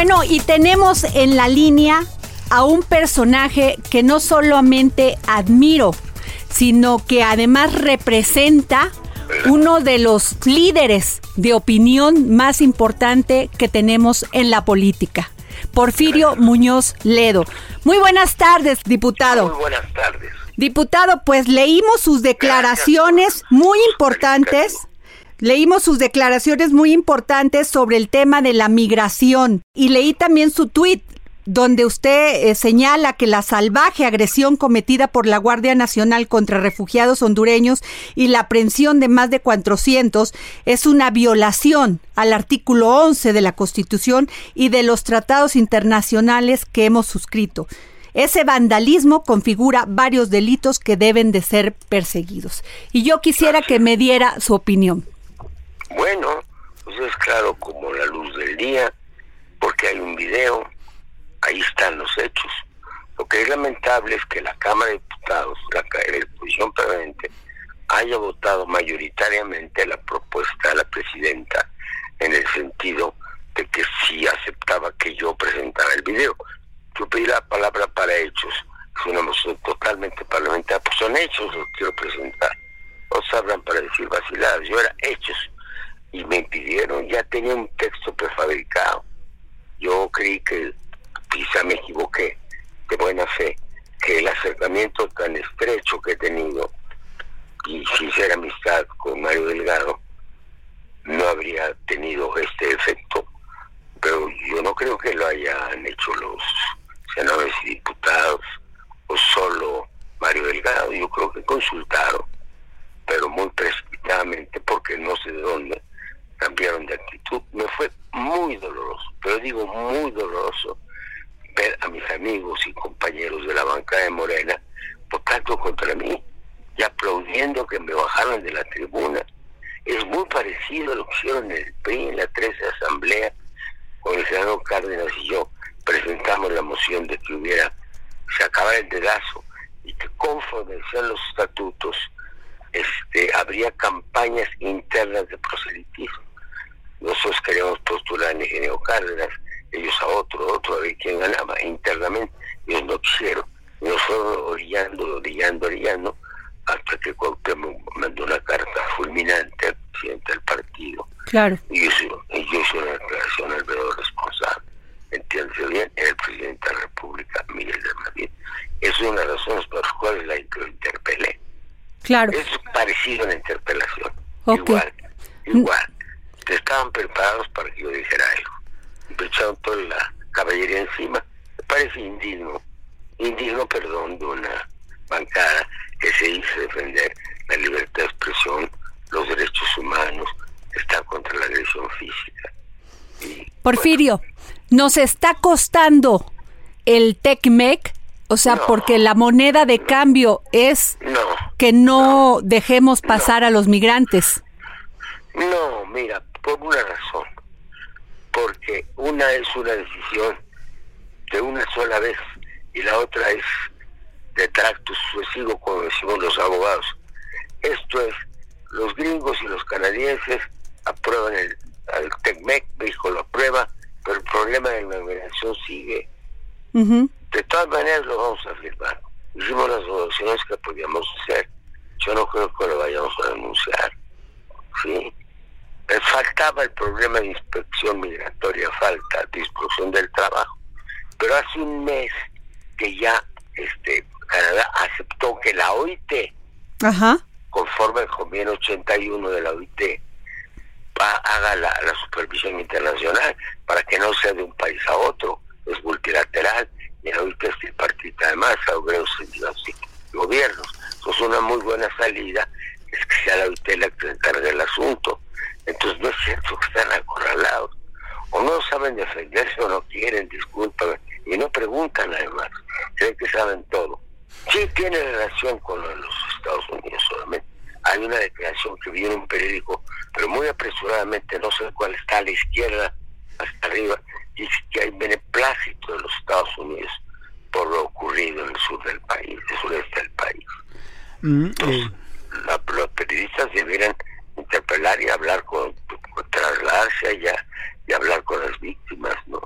Bueno, y tenemos en la línea a un personaje que no solamente admiro, sino que además representa uno de los líderes de opinión más importante que tenemos en la política. Porfirio Muñoz Ledo. Muy buenas tardes, diputado. Muy buenas tardes. Diputado, pues leímos sus declaraciones muy importantes. Leímos sus declaraciones muy importantes sobre el tema de la migración y leí también su tuit donde usted eh, señala que la salvaje agresión cometida por la Guardia Nacional contra refugiados hondureños y la aprehensión de más de 400 es una violación al artículo 11 de la Constitución y de los tratados internacionales que hemos suscrito. Ese vandalismo configura varios delitos que deben de ser perseguidos. Y yo quisiera que me diera su opinión. Bueno, pues es claro como la luz del día, porque hay un video, ahí están los hechos. Lo que es lamentable es que la Cámara de Diputados, la, la exposición permanente, haya votado mayoritariamente la propuesta de la presidenta en el sentido de que sí aceptaba que yo presentara el video. Yo pedí la palabra para hechos, es una moción totalmente parlamentaria, pues son hechos los quiero presentar. No sabrán para decir vaciladas, yo era hechos y me pidieron, ya tenía un texto prefabricado. Yo creí que quizá me equivoqué, de buena fe, que el acercamiento tan estrecho que he tenido y sincera amistad con Mario Delgado no habría tenido este efecto. Pero yo no creo que lo hayan hecho los senadores y diputados o solo Mario Delgado. Yo creo que consultaron, pero muy precipitadamente porque no sé de dónde cambiaron de actitud. Me fue muy doloroso, pero digo muy doloroso ver a mis amigos y compañeros de la banca de Morena votando contra mí y aplaudiendo que me bajaran de la tribuna. Es muy parecido a lo que hicieron en el PRI en la 13 Asamblea, con el senador Cárdenas y yo presentamos la moción de que hubiera, se acabara el dedazo y que conforme sean los estatutos, este, habría campañas internas de proselitismo. Nosotros queríamos postular a ingeniero Cárdenas, ellos a otro, otro, a ver quién ganaba internamente. Ellos no quisieron. Nos fueron orillando, orillando, orillando, hasta que Cuauhtémoc mandó una carta fulminante al presidente del partido. Claro. Y yo, y yo hice una declaración al verdadero responsable. Entiéndase bien, era el presidente de la República, Miguel de Madrid. Esa es una de las razones por las cuales la interpelé. Claro. Es parecido a la interpelación. Igual, igual. Estaban preparados para que yo dijera algo. Me echaron toda la caballería encima. Me parece indigno, indigno, perdón, de una bancada que se hizo defender la libertad de expresión, los derechos humanos, está contra la agresión física. Y, Porfirio, nos está costando el TECMEC, o sea, No. porque la moneda de cambio es no, que no dejemos pasar a los migrantes. No, mira, por una razón. Porque una es una decisión de una sola vez y la otra es de tracto sucesivo, como decimos los abogados. Esto es, los gringos y los canadienses aprueban el, el TECMEC, México lo aprueba, pero el problema de la migración sigue. De todas maneras lo vamos a firmar. Hicimos las votaciones que podíamos hacer. Yo no creo que lo vayamos a denunciar. ¿sí? Eh, Faltaba el problema de inspección migratoria, falta disposición del trabajo. Pero hace un mes que ya este Canadá aceptó que la OIT, Ajá. conforme al convenio 81 de la OIT, va, haga la, la supervisión internacional para que no sea de un país a otro, es multilateral y la OIT es tripartita además, a obreros y gobiernos. Es una muy buena salida, es que sea la OIT la que se encargue del asunto. Entonces cierto que están acorralados. O no saben defenderse o no quieren, discúlpame. Y no preguntan además. Creen que saben todo. Sí tiene relación con los Estados Unidos solamente. Hay una declaración que viene en un periódico, pero muy apresuradamente, no sé cuál está a la izquierda, hasta arriba, dice que hay beneplácito de los Estados Unidos por lo ocurrido en el sur del país, el sureste del país. Mm, eh. los periodistas debieran interpelar y hablar con, trasladarse allá y hablar con las víctimas, ¿no?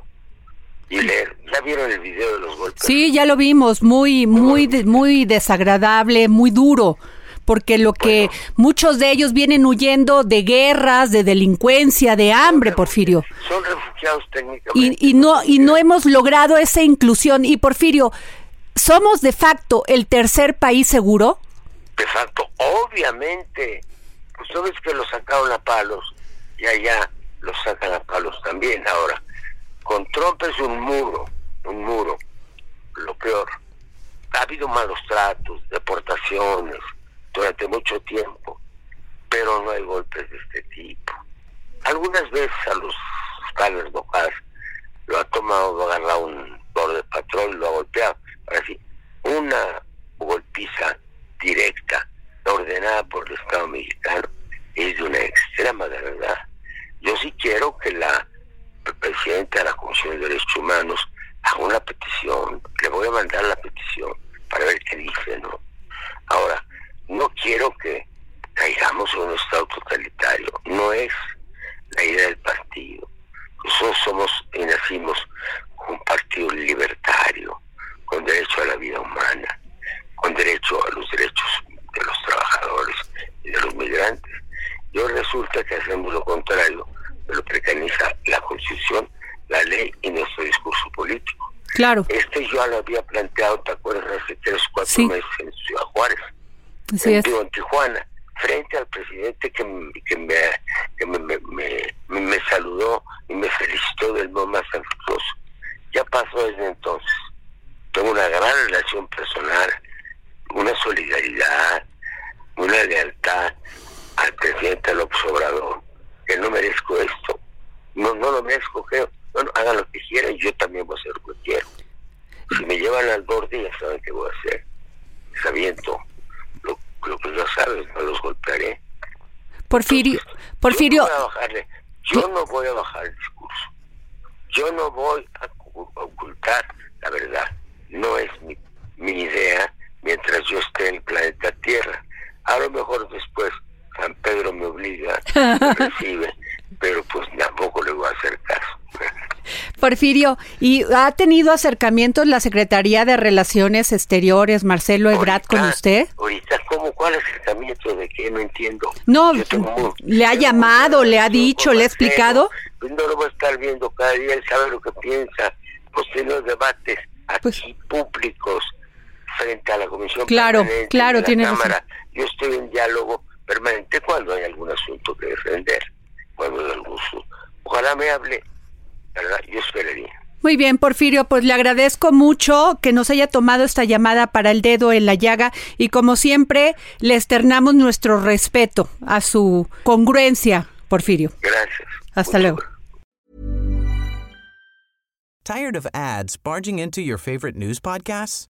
Y leer, ¿ya vieron el video de los golpes? Sí, ya lo vimos, muy, muy, muy desagradable, muy duro porque lo que muchos de ellos vienen huyendo de guerras, de delincuencia, de hambre, Porfirio. Son refugiados técnicamente. Y, y no y no hemos logrado esa inclusión. Y Porfirio, ¿somos de facto el tercer país seguro? De facto, obviamente. Pues sabes que los sacaron a palos y allá los sacan a palos también. Ahora, con Trump es un muro, un muro, lo peor. Ha habido malos tratos, deportaciones, durante mucho tiempo, pero no hay golpes de este tipo. Algunas veces a los tales locales lo ha tomado, lo ha agarrado un borde de patrón, lo ha golpeado. Ahora sí, una golpiza directa, ordenada por el Estado mexicano, es de una extrema verdad. Yo sí quiero que la presidenta de la Comisión de Derechos Humanos haga una petición, le voy a mandar la petición para ver qué dice, ¿no? Ahora, no quiero que caigamos en un estado totalitario. No es la idea del partido. Nosotros somos y nacimos un partido libertario, con derecho a la vida humana, con derecho a los derechos de los trabajadores y de los migrantes. Y hoy resulta que hacemos lo contrario de lo preconiza la Constitución, la ley y nuestro discurso político. Claro. Este yo lo había planteado, ¿te acuerdas? Hace tres, cuatro meses en Ciudad Juárez en, Tijuana, frente al presidente que, que, me, que me, me, me, saludó y me felicitó del modo más afectuoso. Ya pasó desde entonces. Tengo una gran relación personal, una solidaridad, una lealtad al presidente López Obrador, que no merezco esto. No, no lo merezco, creo. Bueno, hagan lo que quieran, yo también voy a hacer lo que quiero. Si me llevan al borde, ya saben qué voy a hacer. Sabiendo lo que ya sabes, no los golpearé. Porfirio, Porfirio. Yo no voy a bajar, el discurso. Yo no voy a ocultar la verdad. No es mi, mi idea mientras yo esté en el planeta Tierra. A lo mejor obliga, recibe, pero pues tampoco le voy a hacer caso. Porfirio, ¿y ha tenido acercamientos la Secretaría de Relaciones Exteriores, Marcelo Ebrard, con usted? Ahorita, ¿cómo? ¿Cuál acercamiento? ¿De qué? No entiendo. No, le ha llamado, le ha dicho, le ha explicado. Pues no lo va a estar viendo cada día, él sabe lo que piensa. Pues los debates pues aquí públicos frente a la Comisión claro, claro, de la tiene Cámara. Yo estoy en diálogo permanente cuando hay algún asunto que defender, cuando hay algún Ojalá me hable yo esperaría. Muy bien, Porfirio, pues le agradezco mucho que nos haya tomado esta llamada para el dedo en la llaga y como siempre le externamos nuestro respeto a su congruencia, Porfirio. Gracias. Hasta luego. Tired of ads barging into your favorite news podcasts?